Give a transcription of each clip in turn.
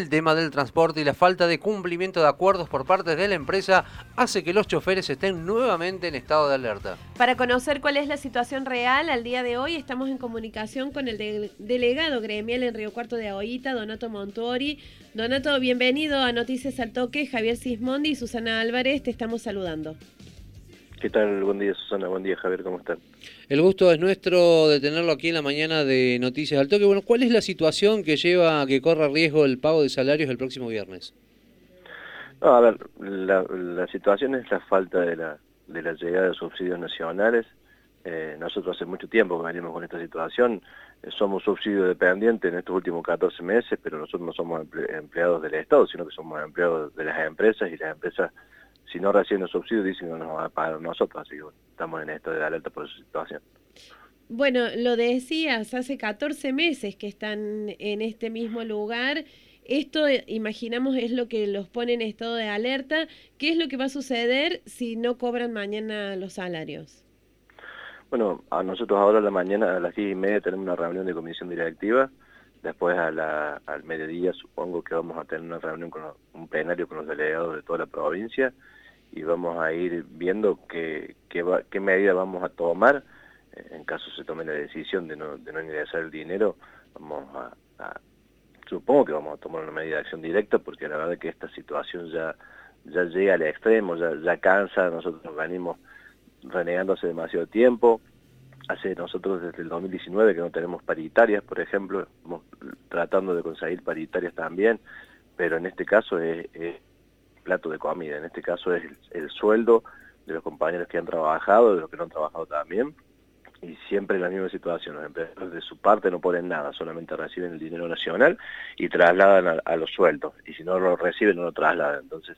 El tema del transporte y la falta de cumplimiento de acuerdos por parte de la empresa hace que los choferes estén nuevamente en estado de alerta. Para conocer cuál es la situación real al día de hoy, estamos en comunicación con el delegado gremial en Río Cuarto de Aoita, Donato Montuori. Donato, bienvenido a Noticias al Toque. Javier Sismondi y Susana Álvarez, te estamos saludando. ¿Qué tal? Buen día, Susana. Buen día, Javier. ¿Cómo están? El gusto es nuestro de tenerlo aquí en la mañana de Noticias al Toque. Bueno, ¿cuál es la situación que lleva a que corra riesgo el pago de salarios el próximo viernes? No, a ver, la, situación es la falta de la, de la llegada de subsidios nacionales. Eh, nosotros hace mucho tiempo que venimos con esta situación. Eh, somos subsidio dependientes en estos últimos 14 meses, pero nosotros no somos empleados del Estado, sino que somos empleados de las empresas y las empresas si no reciben los subsidios dicen que no nos van a pagar nosotros, así que estamos en esto de alerta por esa situación. Bueno, lo decías, hace 14 meses que están en este mismo lugar. Esto, imaginamos, es lo que los pone en estado de alerta. ¿Qué es lo que va a suceder si no cobran mañana los salarios? Bueno, a nosotros ahora a la mañana, a las 10 y media, tenemos una reunión de comisión directiva. Después a la, al mediodía supongo que vamos a tener una reunión con un plenario con los delegados de toda la provincia y vamos a ir viendo qué, qué, qué medida vamos a tomar. En caso se tome la decisión de no, de no ingresar el dinero, vamos a, supongo que vamos a tomar una medida de acción directa porque la verdad que esta situación ya, ya llega al extremo, ya, ya cansa, nosotros venimos renegando hace demasiado tiempo, hace nosotros desde el 2019 que no tenemos paritarias, por ejemplo, estamos tratando de conseguir paritarias también, pero en este caso es, plato de comida, en este caso es el, sueldo de los compañeros que han trabajado, de los que no han trabajado también, y siempre la misma situación, los empresarios de su parte no ponen nada, solamente reciben el dinero nacional y trasladan a, los sueldos, y si no lo reciben no lo trasladan, entonces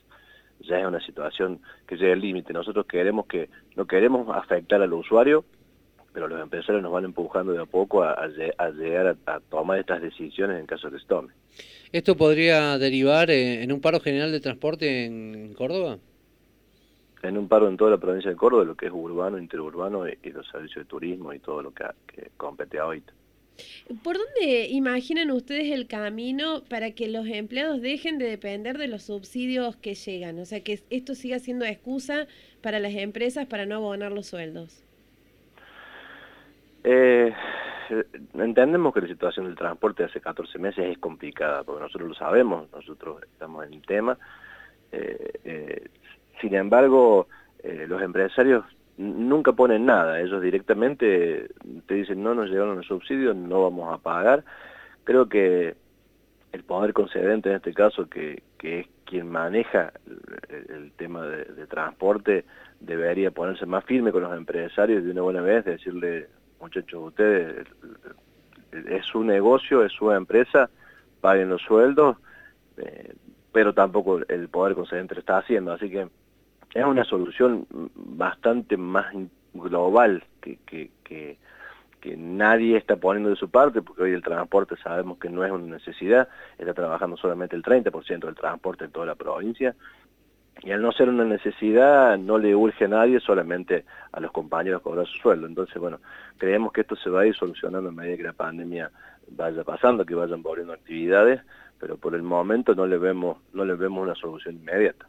ya es una situación que llega al límite, nosotros queremos que, no queremos afectar al usuario, pero los empresarios nos van empujando de a poco a, llegar a, tomar estas decisiones en caso de que se tome. ¿Esto podría derivar en un paro general de transporte en Córdoba? En un paro en toda la provincia de Córdoba, lo que es urbano, interurbano y, los servicios de turismo y todo lo que, compete a hoy. ¿Por dónde imaginan ustedes el camino para que los empleados dejen de depender de los subsidios que llegan? O sea, que esto siga siendo excusa para las empresas para no abonar los sueldos. Eh, entendemos que la situación del transporte hace 14 meses es complicada, porque nosotros lo sabemos, nosotros estamos en el tema. Eh, eh, sin embargo, eh, los empresarios nunca ponen nada, ellos directamente te dicen no nos llegaron los subsidios, no vamos a pagar. Creo que el poder concedente en este caso, que, que es quien maneja el, tema de, de, transporte, debería ponerse más firme con los empresarios de una buena vez, decirle muchachos, ustedes, es su negocio, es su empresa, paguen los sueldos, eh, pero tampoco el poder concedente está haciendo, así que es una solución bastante más global que, que, que nadie está poniendo de su parte, porque hoy el transporte sabemos que no es una necesidad, está trabajando solamente el 30% del transporte en toda la provincia, y al no ser una necesidad no le urge a nadie, solamente a los compañeros cobrar su sueldo. Entonces, bueno, creemos que esto se va a ir solucionando a medida que la pandemia vaya pasando, que vayan volviendo actividades, pero por el momento no le vemos, no le vemos una solución inmediata.